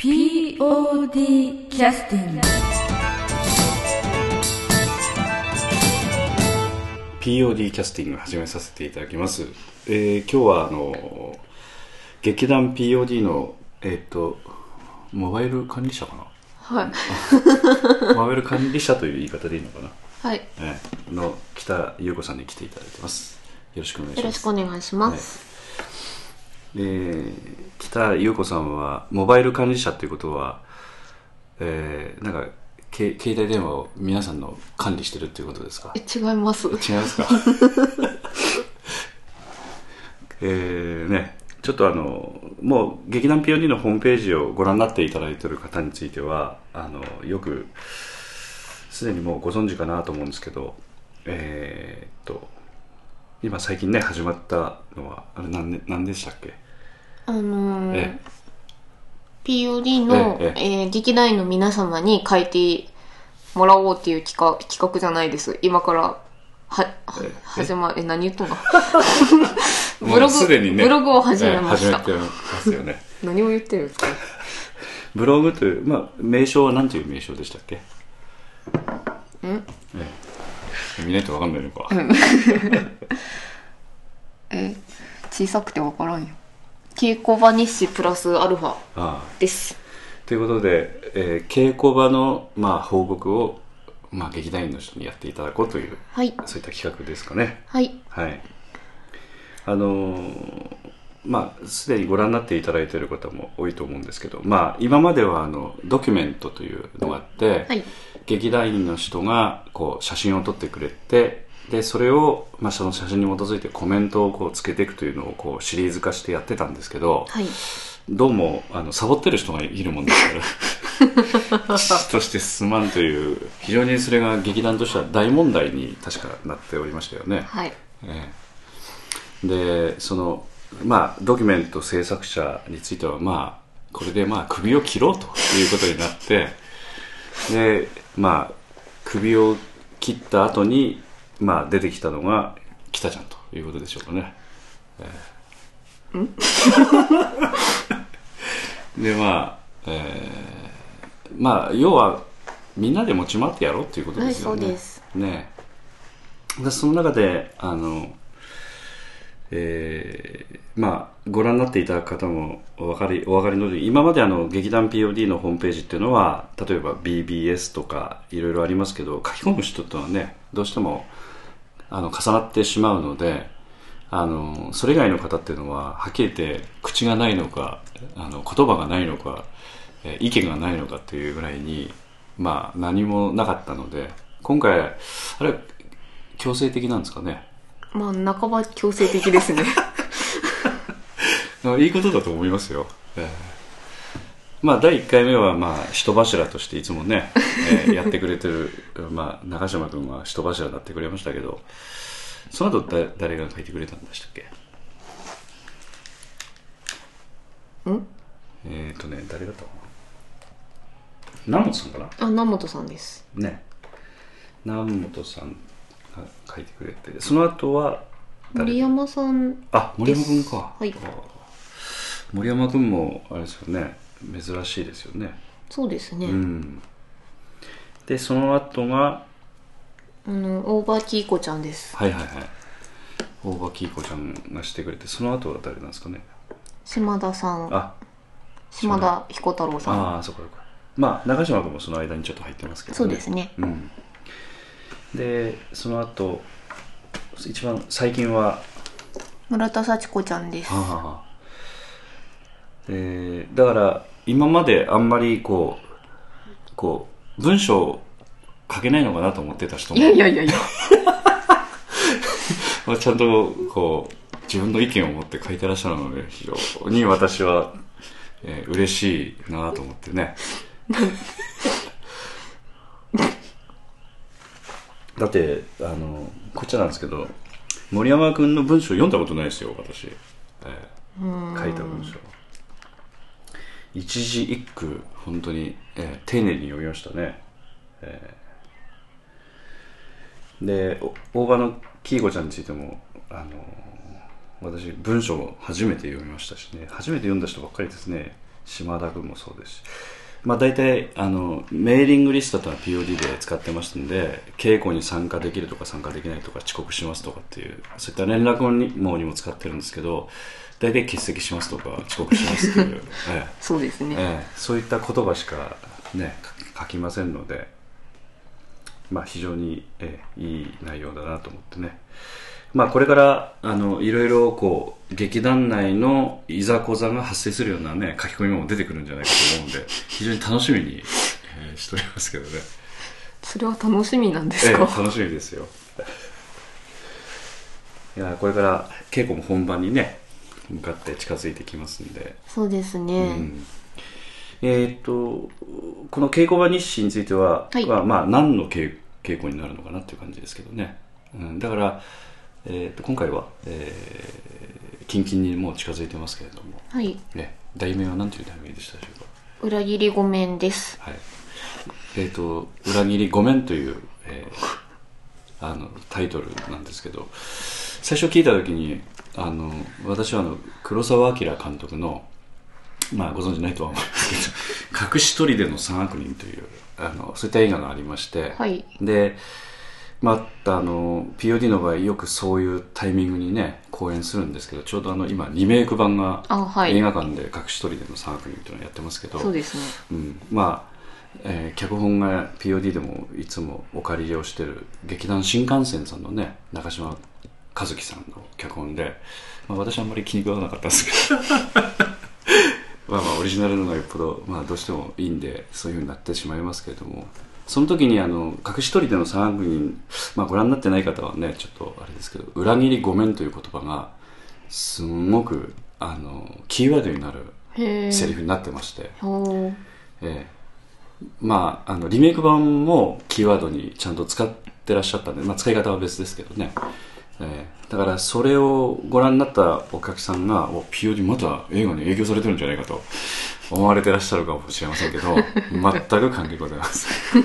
POD キャスティング POD キャスティング始めさせていただきます、えー今日はあの劇団 POD のえっ、とモバイル管理者かはい。な モバイル管理者という言い方でいいのかな、はい。えーの北優子さんに来ていただいてますよろしくお願いしよろしますくお願いします。えー北優子さんはモバイル管理者ということは、えーなんかけ携帯電話を皆さんの管理してるっていうことですか？え、違います。違いますか？えーねちょっとあのもう劇団 POD のホームページをご覧になっていただいている方についてはあのよくすでにもうご存知かなと思うんですけどえーっと今最近ね始まったのはあれ何で何でしたっけ？あのーえ POD の、ええー劇団員の皆様に書いてもらおうっていう企画企画じゃないです。今から、は、はえ始ま、え、何言っとんの？もブログ、うすでにねブログを始めました。えー始めてますよね。何を言ってるんですか？ブログという、まあ、名称は何という名称でしたっけ？見ないと分かんないのか、え、小さくてわからんよ。稽古場日誌プラスアルファです。ということで、えー稽古場の、まあ、報告を、まあ、劇団員の人にやっていただこうというはい。そういった企画ですかねはい。はいあのーまあすでにご覧になっていただいている方も多いと思うんですけどまあ今まではあのドキュメントというのがあって、はい。劇団員の人がこう写真を撮ってくれてでそれを、まあ、その写真に基づいてコメントをこうつけていくというのをこうシリーズ化してやってたんですけど、はい。どうもあのサボってる人がいるもんですから 父として進まんという非常にそれが劇団としては大問題に確かなっておりましたよね、はい。ええでそのまあドキュメント制作者についてはまあこれでまあ首を切ろうということになってでまあ首を切った後にまあ出てきたのが北ちゃんということでしょうかね、ええ。でまあ、えーまあ要はみんなで持ち回ってやろうっていうことですよね、はいそうです。ねでその中であのえーまあご覧になっていただく方もお分かりお分かりの通り今まであの劇団 POD のホームページっていうのは例えば BBS とかいろいろありますけど書き込む人とはねどうしてもあの重なってしまうのであのそれ以外の方っていうのははっきり言って口がないのかあの言葉がないのか、意見がないのかっていうぐらいにまあ何もなかったので今回あれ強制的なんですかね？まあ、半ば強制的ですね。いいことだと思いますよ、えーまあ第1回目はまあ人柱としていつもね、えー やってくれてる、まあ、中島君は人柱になってくれましたけどその後だ誰が書いてくれたんでしたっけ？ん？えっ、とね誰だったかな？南本さんかな？あ、南本さんです。ね。南本さん。が書いてくれてその後は誰森山さん、あ森山君か、はい。森山君もあれですよね。珍しいですよね。そうですね。うん。でその後が？あの、オーバーキーコちゃんです。はいはいはい。大場キーコちゃんがしてくれてその後は誰なんですかね？島田さん、あ島田彦太郎さん。ああそこそこまあ中島君もその間にちょっと入ってますけどね。そうですね。うんでその後一番最近は村田幸子ちゃんです。はあはあえーだから今まであんまりこうこう文章を書けないのかなと思ってた人もいやいやいやいや。まあちゃんとこう自分の意見を持って書いてらっしゃるので非常に私は、えー嬉しいなと思ってね だってあのこっちなんですけど森山君の文章読んだことないですよ私、えー書いた文章。一字一句本当に、えー丁寧に読みましたね、えーでお大場のキーコちゃんについてもあの私文章を初めて読みましたしね。初めて読んだ人ばっかりですね。島田君もそうですしまあ大体あのメーリングリストとは POD で使ってますんで稽古に参加できるとか参加できないとか遅刻しますとかっていうそういった連絡網にも使ってるんですけど大体欠席しますとか遅刻しますっていう、ええ。そうですね。ええ。そういった言葉しかね書書きませんのでまあ非常に、ええいい内容だなと思ってねまあこれからあのいろいろこう劇団内のいざこざが発生するようなね書き込みも出てくるんじゃないかと思うんで非常に楽しみに、えーしておりますけどね。それは楽しみなんでええすか、楽しみですよ。いやこれから稽古も本番にね向かって近づいてきますんで。そうですうね。ん。えっ、とこの稽古場日誌については、はい。まあ、まあ何の稽稽古になるのかなっていう感じですけどね、うん、だから、えー、と今回は、えー、キンキンにもう近づいてますけれども、はい。ね、題名は何という題名でしたでしょう裏切りごめんです。かはいえっ、と「裏切りごめん」という、えーあのタイトルなんですけど最初聞いた時にあの私はあの黒澤明監督のまあご存知ないとは思うんですけど「隠し砦の三悪人」というあのそういった映画がありまして、はい。でまたあの POD の場合よくそういうタイミングにね公演するんですけどちょうどあの今リメイク版が映画館で「隠し砦の三悪人」というのをやってますけどそうですね。うん、まあ、えー脚本が POD でもいつもお借りをしてる劇団新幹線さんのね中島和樹さんの脚本で、まあ、私はあんまり気に食わなかったんですけど。まあまあオリジナルのがよっぽど、まあ、どうしてもいいんでそういうふうになってしまいますけれどもその時にあの隠し砦の三悪人、まあ、ご覧になってない方はねちょっとあれですけど「裏切りごめん」という言葉がすんごくあのキーワードになる。セリフになってまして。ええまあ、あのリメイク版もキーワードにちゃんと使ってらっしゃったんで、まあ、使い方は別ですけどね、ええだからそれをご覧になったお客さんがお POD また映画に影響されてるんじゃないかと思われてらっしゃるかもしれませんけど 全く関係ございません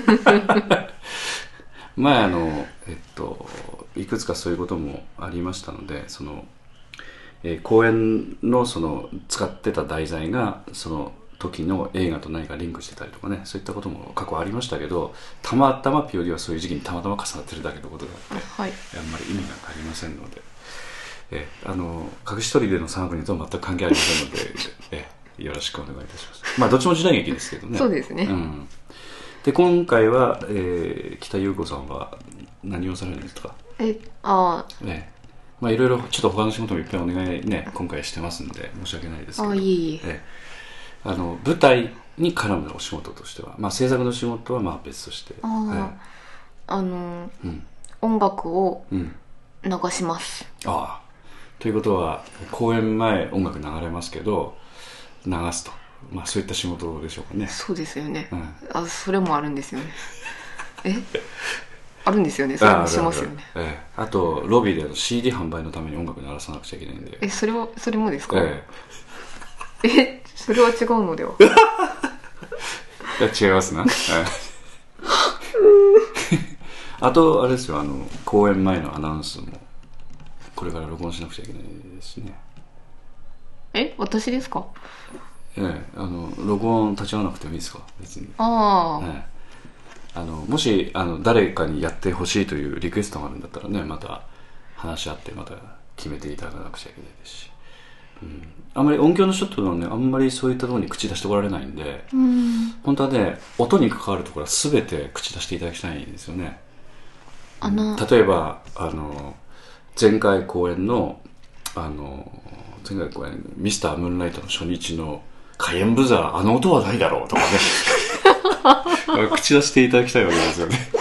前あのえっといくつかそういうこともありましたのでそのえー公演のその使ってた題材がその時の映画と何かリンクしてたりとかねそういったことも過去ありましたけどたまたま POD はそういう時期にたまたま重なってるだけのことがあってはい。あんまり意味がありませんので、えーあの隠し砦の三悪人とは全く関係ありませんので、えーよろしくお願いいたします。まあどっちも時代劇ですけどね。そうですね。ん、で今回は、えー北優子さんは何をされるんですか？え、あねまあいろいろちょっと他の仕事もいっぱいお願いね今回してますんで申し訳ないですけあ、ど。あ、いえいえ。ええ。あの舞台に絡むお仕事としては、まあ、制作の仕事はまあ別として。ああ、あの、ええうん。音楽をうん。流します。ああということは公演前音楽流れますけど流すと、まあ、そういった仕事でしょうかね。そうですよね。うん。あ、それもあるんですよね。え？あるんですよね。それもしますよね。ああええ。あとロビーで CD 販売のために音楽鳴らさなくちゃいけないんで。え、それは、それもですか？ええ、それは違うのでは？え いや違いますな、ええ。あとあれですよあの公演前のアナウンスもこれから録音しなくちゃいけないですしねえ私ですか？ええあの録音立ち会わなくてもいいですか？別に、ああ、ええ。あのもしあの誰かにやってほしいというリクエストがあるんだったらねまた話し合ってまた決めていただかなくちゃいけないですし、うん、あんまり音響の人っていうのはねあんまりそういったところに口出してこられないんでうん。本当はね音に関わるところは全て口出していただきたいんですよね。あの、例えばあの前回公演のあの前回公演ミスタームーンライトの初日の火炎ブザーあの音はないだろうとかね。口出していただきたいわけですよね。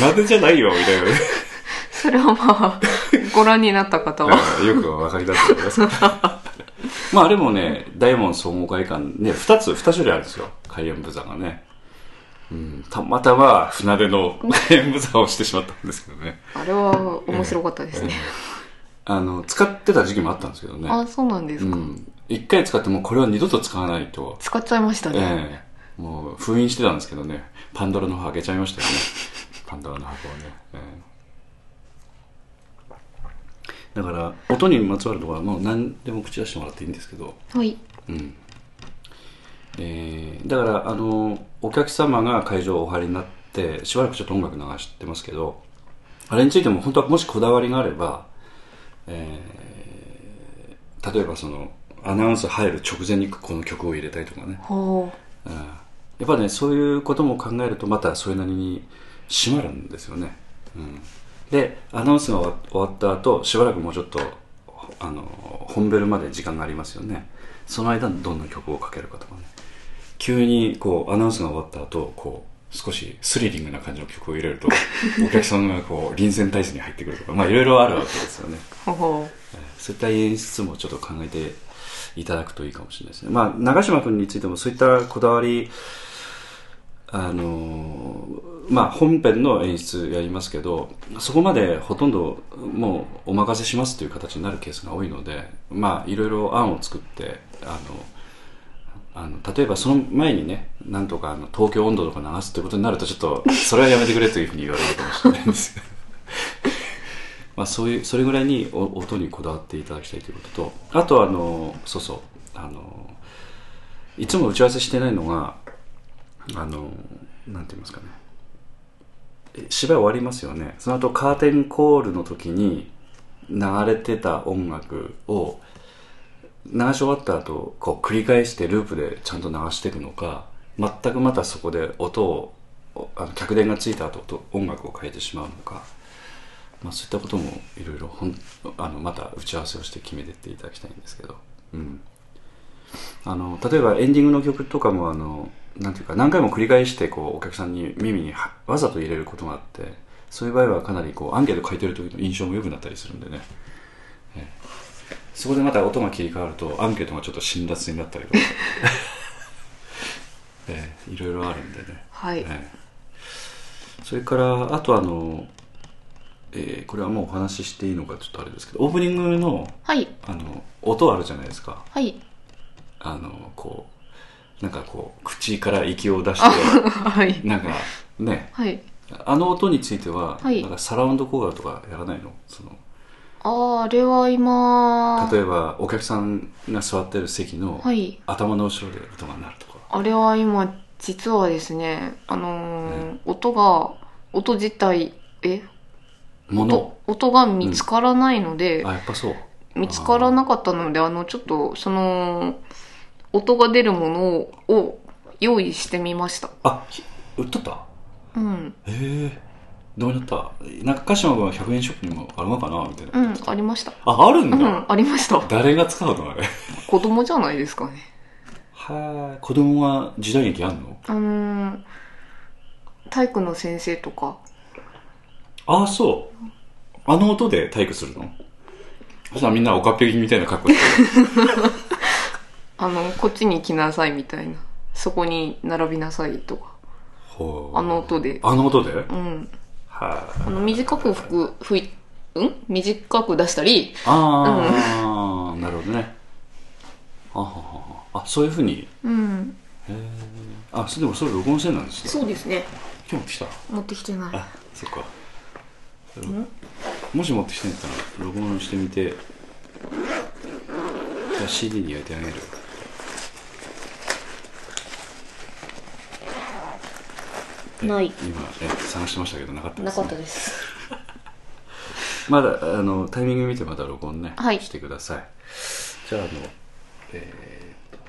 学でじゃないよみたいなね。それはまあ、ご覧になった方は。よくお分かりだと思います。まああれもね大門総合会館ね2つ2種類あるんですよ。火炎ブザーがね。うん、たまたま船出の火炎ブザーをしてしまったんですけどね。あれは面白かったですね。あの使ってた時期もあったんですけどね。あ、そうなんですか。うん。一回使ってもこれは二度と使わないと、使っちゃいましたね。ええ。もう封印してたんですけどね。パンドラの箱開けちゃいましたよね。パンドラの箱をね、ええ。だだから音にまつわるところはもう何でも口出してもらっていいんですけど、はい。うん。えーだからあのお客様が会場をお入りになってしばらくちょっと音楽流してますけどあれについても本当はもしこだわりがあれば、えー例えばそのアナウンス入る直前にこの曲を入れたりとかね、ほう。ん。やっぱねそういうことも考えるとまたそれなりに締まるんですよね、うん、でアナウンスが終わった後しばらくもうちょっとあの本ベルまで時間がありますよね。その間にどんな曲をかけるかとかね。急にこうアナウンスが終わった後こう少しスリリングな感じの曲を入れると お客さんがこう臨戦態勢に入ってくるとかまあいろいろあるわけですよねそういった演出もちょっと考えていただくといいかもしれないですね。まあ、長嶋君についてもそういったこだわり、あのーまあ、本編の演出やりますけど、そこまでほとんどもうお任せしますという形になるケースが多いので、まあ、いろいろ案を作って、あの、あの例えばその前にね、なんとかあの東京温度とか流すってことになるとちょっと、それはやめてくれというふうに言われるかもしれないんですけど。まあ、そういうそれぐらいにお音にこだわっていただきたいということとあとあのそうそうあのいつも打ち合わせしてないのがあのなんて言いますかね芝居終わりますよねその後カーテンコールの時に流れてた音楽を流し終わった後こう繰り返してループでちゃんと流していくのか全くまたそこで音をあの客電がついた後と音楽を変えてしまうのかまあ、そういったこともいろいろほんあのまた打ち合わせをして決めていっていただきたいんですけど、うん、あの例えばエンディングの曲とかもあのなんていうか何回も繰り返してこうお客さんに耳にわざと入れることがあってそういう場合はかなりこうアンケート書いてる時の印象も良くなったりするんでね、そこでまた音が切り替わるとアンケートがちょっと辛辣になったりとか、ええいろいろあるんでね。うはい、ええ。それからあとあの、えーこれはもうお話ししていいのかちょっとあれですけどオープニングのはい。あの音あるじゃないですか。はい。あのこうなんかこう口から息を出し はい。てなんかね。はい。あの音については、はい。なんかサラウンド効果とかやらないの？そのあーあれは今例えばお客さんが座ってる席のはい。頭の後ろで音が鳴るとか、あれは今実はですねあのー音が音自体え？もの音音が見つからないので、あやっぱそう。見つからなかったのであのちょっとその音が出るものを用意してみました。あひ売っとった？うん。へえどうなった？なんか鹿島君は100円ショップにもあるのかな？みたいな、うんありました。ああるんだ、うんありました。誰が使うの？あれ。子供じゃないですかね。はい子供が時代劇あんの？あのー体育の先生とか。ああそう。あの音で体育するの？そしたらみんなおかっぺきみたいな格好 あのこっちに来なさいみたいな。そこに並びなさいとか。ほう。あの音で。あの音で、うんはあの短く吹く吹いうん？短く出したり。ああ、なるほどね。あははは。あそういうふうに？うん。へえあでもそれ録音してんなんですねそうですね。今日来た？持ってきてない。あそっか。もし持ってきてんやったら録音してみて。じゃあ CD に焼いてあげるない。今え探してましたけどなかったです、ね、なかったです。まだあのタイミング見てまた録音ね、はい。してください。じゃああのえー、っと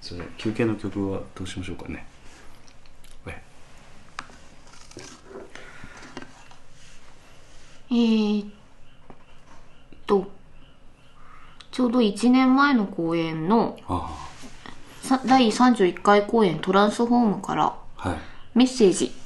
それ休憩の曲はどうしましょうかね。え。えー、っとちょうど1年前の公演の第31回公演トランスフォームからあはいメッセージ「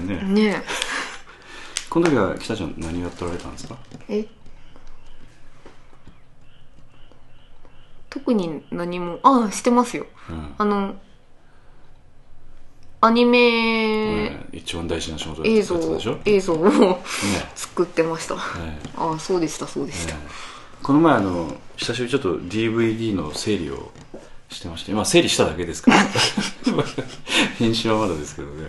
よね。ね。この時は北ちゃん何やっておられたんですか？え？え特に何もああしてますよ。うん。あのアニメえー一番大事な仕事だ映像映像を 作ってました。えああそうでしたそうでした、えこの前あの久しぶりにちょっと DVD の整理をしてましてまあ整理しただけですから。編集はまだですけどね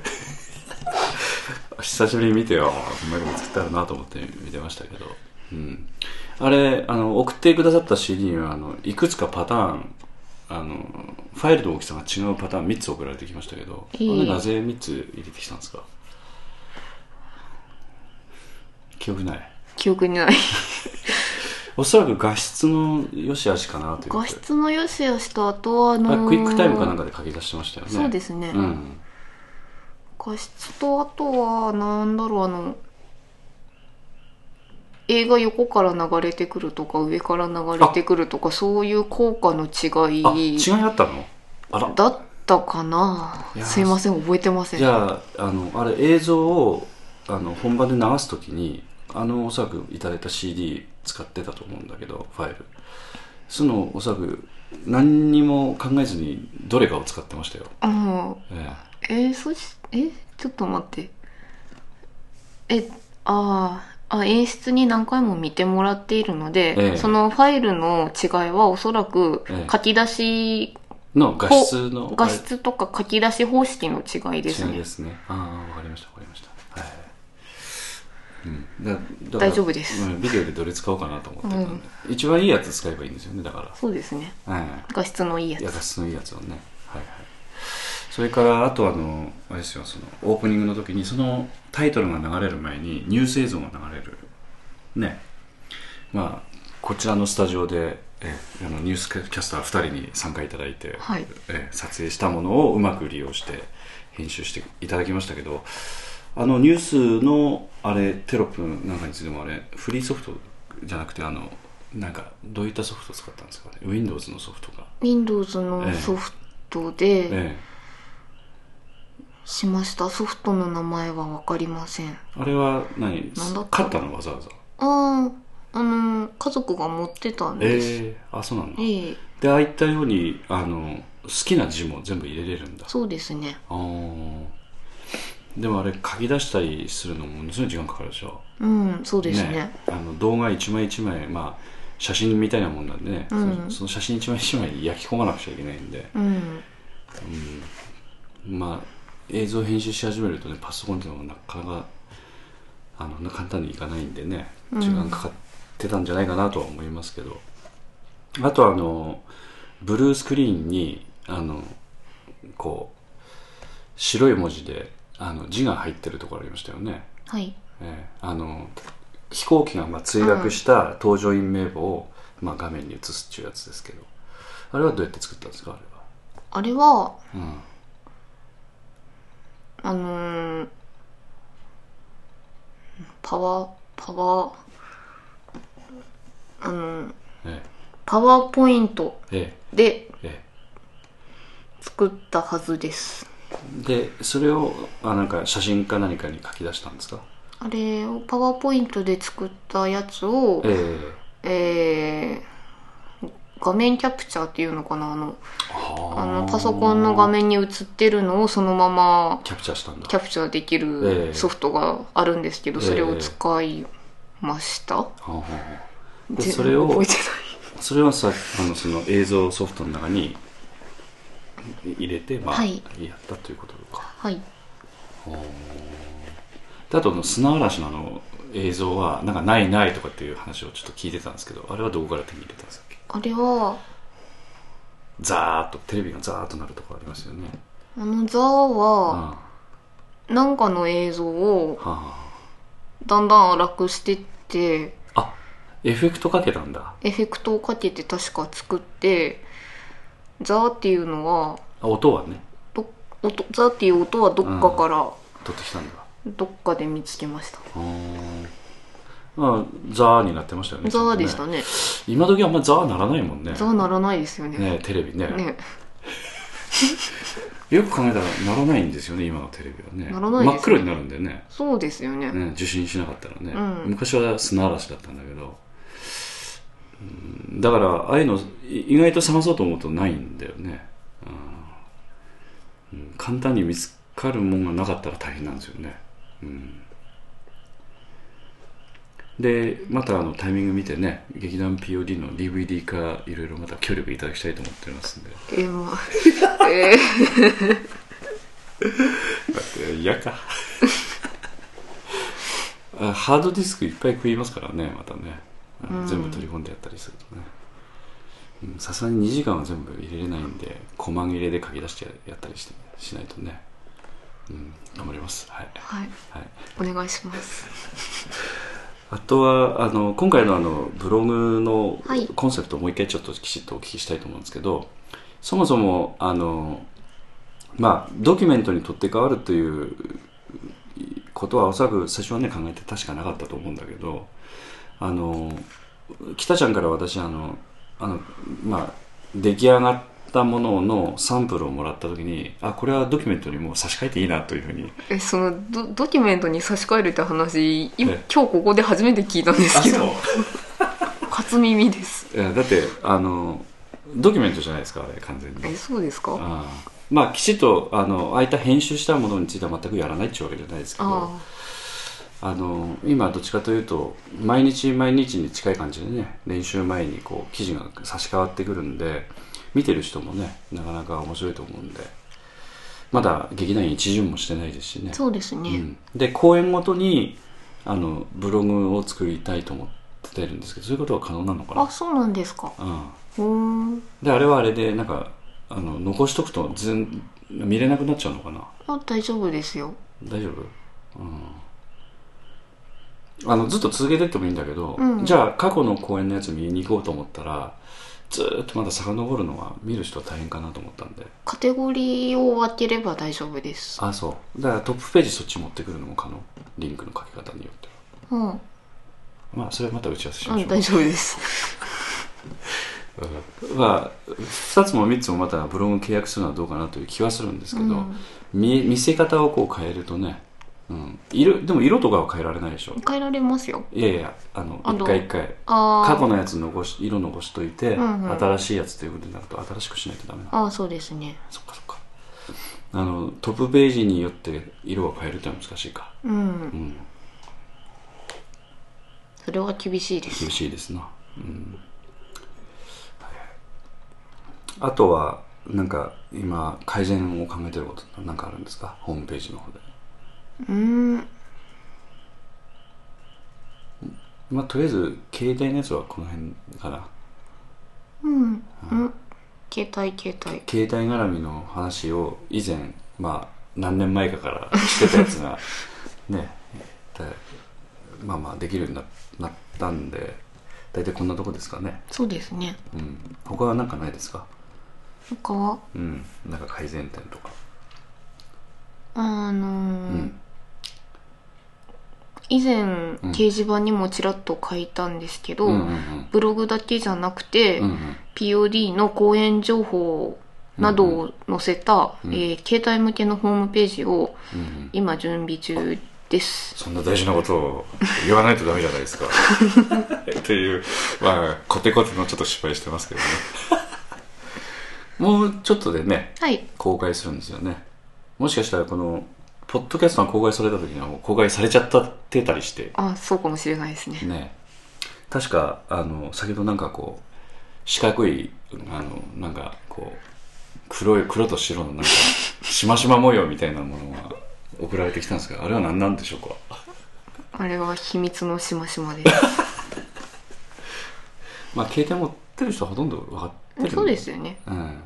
久しぶりに見てよ。うまいこと作ったらなと思って見てましたけど、うん、あれあの送ってくださった CD にはあのいくつかパターンあのファイルの大きさが違うパターン3つ送られてきましたけど、いい。あれなぜ3つ入れてきたんですか？記憶ない。記憶にない。おそらく画質の良し悪しかなという画質の良し悪しとあとはあのーあクイックタイムかなんかで書き出してましたよね。そうですね、うん画質とあとはなんだろうあの映画横から流れてくるとか上から流れてくるとかそういう効果の違あい違いあったの？あら。だったかな。いやすいません覚えてません。じゃああのあれ映像をあの本番で流すときにあのおそらくいただいた CD 使ってたと思うんだけどファイル。そのおそらく何にも考えずにどれかを使ってましたよ、あええー、そしえちょっと待って。えあーあ演出に何回も見てもらっているので、ええ。そのファイルの違いはおそらくええ。書き出し、えの画質の画質とか書き出し方式の違いですね。違いですね。ああわかりましたわかりました。はい、うん、大丈夫です。うんビデオでどれ使おうかなと思ってたんで、一番いいやつ使えばいいんですよねだから。そうですね。はい画質のいいやつ。や画質のいいやつをね。はいはいそれからあとあのあれですよそのオープニングの時にそのタイトルが流れる前にニュース映像が流れる。ね。まあこちらのスタジオでえあのニュースキャスター2人に参加いただいて、はい。え撮影したものをうまく利用して編集していただきましたけどあのニュースのあれテロップなんかについてもあれフリーソフトじゃなくてあのなんかどういったソフトを使ったんですかね？Windows のソフトか Windows のソフトでえしました。ソフトの名前は分かりません。えあれは何？なんだった？買ったのわざわざ？あああの家族が持ってたんです。ええあそうなんだ。ええ。でああいったようにあの好きな字も全部入れれるんだ。そうですね。あー。でもあれ書き出したりするのものすごい時間かかるでしょ。うんそうですね。あの動画一枚一枚まあ写真みたいなもんなんでね、うん。そのその写真一枚一枚に焼き込まなくちゃいけないんで、うん。まあ映像編集し始めるとねパソコンっていうのもなかなかあの簡単にいかないんでね時間かかってたんじゃないかなとは思いますけど、あとあのブルースクリーンにあのこう白い文字であの字が入ってるところありましたよね、はい。ええあの飛行機がまあ墜落した搭乗員名簿を、まあ、画面に映すっていうやつですけど。あれはどうやって作ったんですかあれは？あれはうんあのーパワーパワーあのーえパワーポイントええ。でええ。作ったはずです。えでそれをあなんか写真か何かに書き出したんですか？あれをパワーポイントで作ったやつをええ。えー画面キャプチャーっていうのかな？あのはあ。のパソコンの画面に映ってるのをそのままキャプチャーしたんだ。キャプチャーできええ。るソフトがあるんですけど、ええ。それを使いました、はあはあはあ。でぜそれを覚えてない。それはさあのその映像ソフトの中に入れて、まあはい。やったということか。はい。であとの砂嵐のあの映像はなんかないないとかっていう話をちょっと聞いてたんですけどあれはどこから手に入れたんですか？あれはザーッとテレビがザーッとなるところありますよね。あのザーうんははなんかの映像をあ。だんだん荒くしてってあエフェクトかけたんだ。エフェクトをかけて確か作ってザーっていうのはあ音はね。ど音ザーっていう音はどっかから取ってきたんだ。どっかで見つけましたあーあザーになってましたよねザーでしたね。ね今時あんまザーならないもんね。ザーならないですよね。ねテレビね。ね。よく考えたらならないんですよね今のテレビはね。ならないですね。真っ黒になるんだよね。そうですよね。ね受信しなかったらね、うん。昔は砂嵐だったんだけど。うんだからああいうのい意外と探そうと思うとないんだよね、うん。うん。簡単に見つかるもんがなかったら大変なんですよね、うん、でまたあのタイミング見てね劇団 POD の DVD 化いろいろまた協力いただきたいと思っておりますんで。えー。まあえだって嫌か。あハードディスクいっぱい食いますからねまたね、全部取り込んでやったりするとね。うんさすがに2時間は全部入れれないんで細切れで書き出してやったりしてしないとね、うん、頑張ります。はい、ーはい。はい、お願いします あとはあの今回のあのブログのはい。コンセプトをもう一回ちょっときちっとお聞きしたいと思うんですけどそもそもあのまあドキュメントに取って代わるということはおそらく最初はね考えて確かなかったと思うんだけどあの北ちゃんから私あのあのまあ出来上がったもののサンプルをもらった時にあこれはドキュメントにもう差し替えていいなというふうに。えそのドドキュメントに差し替えるって話い今え。え日ここで初めて聞いたんですけど。初耳です。いやだってあのドキュメントじゃないですかあれ完全に。えそうですか？あまあきちっとあのああいった編集したものについては全くやらないっていうわけじゃないですけど。あ。あの今どっちかというと毎日毎日に近い感じでね練習前にこう記事が差し替わってくるんで見てる人もねなかなか面白いと思うんで。まだ劇団員一巡もしてないですしね。そうですね、うん、で公演ごとにあのブログを作りたいと思ってるんですけどそういうことは可能なのかな？あそうなんですか。うん。であれはあれでなんかあの残しとくと全見れなくなっちゃうのかな？あ大丈夫ですよ。大丈夫？うん。あのずっと続けてってもいいんだけど、うん。じゃあ過去の公演のやつ見に行こうと思ったらずーっとまだ遡るのは見る人は大変かなと思ったんで。カテゴリーを分ければ大丈夫です。あそう。だからトップページそっち持ってくるのも可能。リンクの書き方によってうん、はまあそれはまた打ち合わせしましょう、うん、大丈夫です。うん。まあ2つも3つもまたブログ契約するのはどうかなという気はするんですけど、うん。見見せ方をこう変えるとね、うん、色でも色とかは変えられないでしょ？変えられますよ。いやいやあの一回一回。過去のやつ残し色残しといて、うんうん。新しいやつということになると新しくしないとダメなの。あーそうですね。そっかそっか。あのトップページによって色を変えるって難しいか。うん。うん。それは厳しいです。厳しいですな、うん。はい。あとはなんか今改善を考えてることなんかあるんですか？ホームページの方でうーん。まあとりあえず携帯のやつはこの辺かなうん、うん、携帯携帯。携帯絡みの話を以前まあ何年前かからしてたやつが ねでまあまあできるようにななったんで大体こんなとこですかね。そうですね。うん。他は何かないですか？他は？うん。なんか改善点とか。あのーん以前掲示板にもちらっと書いたんですけど、うんうんうん。ブログだけじゃなくて、うんうん。POD の講演情報などを載せた、うんえー携帯向けのホームページをうんうん。今準備中です。そんな大事なことを言わないとダメじゃないですか。っていうまあコテコテのちょっと失敗してますけどね。もうちょっとでねはい。公開するんですよね。もしかしたらこのポッドキャストが公開された時にはもう公開されちゃったってたりして。あそうかもしれないですね。ね。確かあの先ほどなんかこう四角いあのなんかこう黒い黒と白のなんか しましま模様みたいなものが送られてきたんですけどあれは何なんでしょうか？あれは秘密のしましまで。す まあ携帯持ってる人はほとんど分かってるんそうですよね。うん。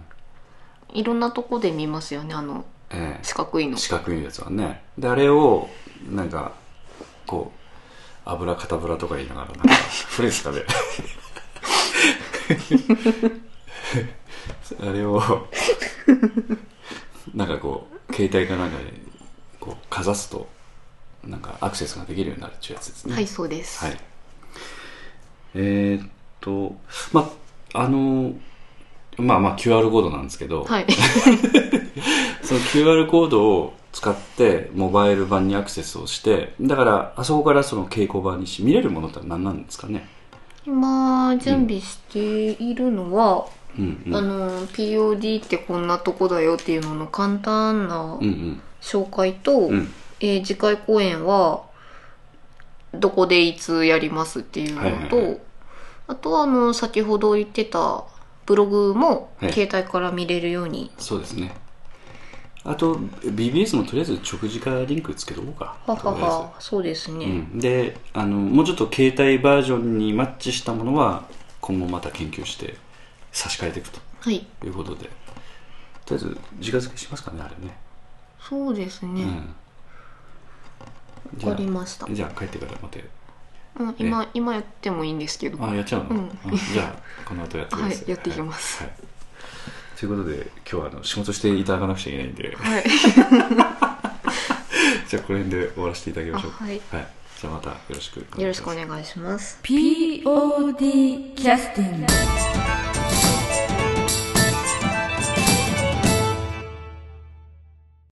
いろんなとこで見ますよねあのええ。四角いの。四角いやつはね。であれをなんかこう油片油とか言いながらなんか 古いですかねあれをなんかこう携帯かなんかでこうかざすとなんかアクセスができるようになるっていうやつですね。はいそうです、はい。えーっとまああのまあまあ QR コードなんですけど、はい。その QR コードを使ってモバイル版にアクセスをしてだからあそこからその稽古場にし見れるものって何なんですかね？今準備しているのは、うん。うんあの POD ってこんなとこだよっていうのの簡単なうんうん。紹介と、うん。えー次回公演はどこでいつやりますっていうのと、はいはいはい。あとはあの先ほど言ってたブログもはい携帯から見れるように、そうですね。あと BBS もとりあえず直直リンクつけとこうか。ははは。そうですね、うん、であのもうちょっと携帯バージョンにマッチしたものは今後また研究して差し替えていくと。はい。いうことで。とりあえず直付けしますかねあれね。そうですね、うん。わかりました。じゃあ帰ってからまたうん、今今やってもいいんですけど。あやっちゃうの、うん。あじゃあこの後やってください。はいやっていきます。はい。はいということで今日はあの仕事していただかなくちゃいけないんで。はい。じゃあこの辺で終わらせていただきましょう。かあはい。はい、じゃあまたよろしくよろしくお願いします。POD キャスティング